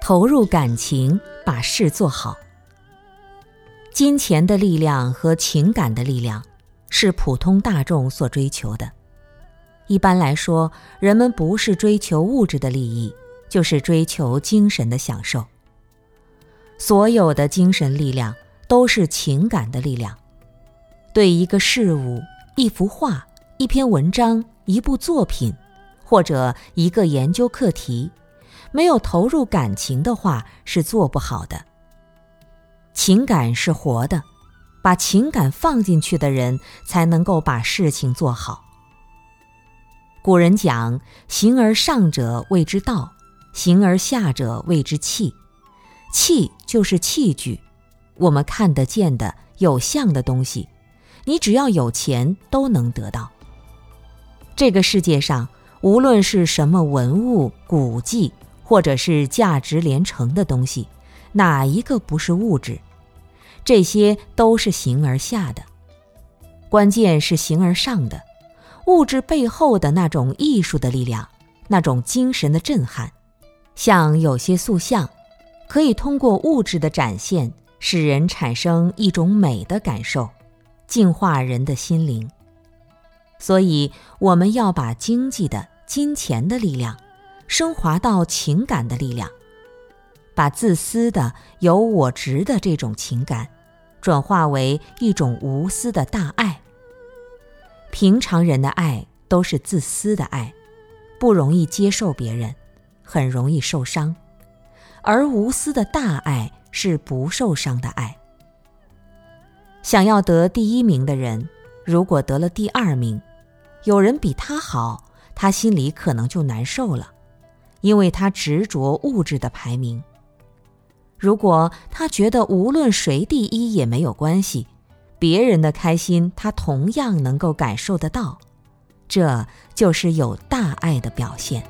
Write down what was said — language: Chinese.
投入感情，把事做好。金钱的力量和情感的力量，是普通大众所追求的。一般来说，人们不是追求物质的利益，就是追求精神的享受。所有的精神力量都是情感的力量。对一个事物、一幅画、一篇文章、一部作品，或者一个研究课题，没有投入感情的话，是做不好的。情感是活的，把情感放进去的人，才能够把事情做好。古人讲：“形而上者谓之道，形而下者谓之器。”器就是器具，我们看得见的有相的东西，你只要有钱都能得到。这个世界上，无论是什么文物、古迹，或者是价值连城的东西，哪一个不是物质？这些都是形而下的，关键是形而上的。物质背后的那种艺术的力量，那种精神的震撼，像有些塑像，可以通过物质的展现，使人产生一种美的感受，净化人的心灵。所以，我们要把经济的、金钱的力量，升华到情感的力量，把自私的、有我执的这种情感，转化为一种无私的大爱。平常人的爱都是自私的爱，不容易接受别人，很容易受伤；而无私的大爱是不受伤的爱。想要得第一名的人，如果得了第二名，有人比他好，他心里可能就难受了，因为他执着物质的排名。如果他觉得无论谁第一也没有关系。别人的开心，他同样能够感受得到，这就是有大爱的表现。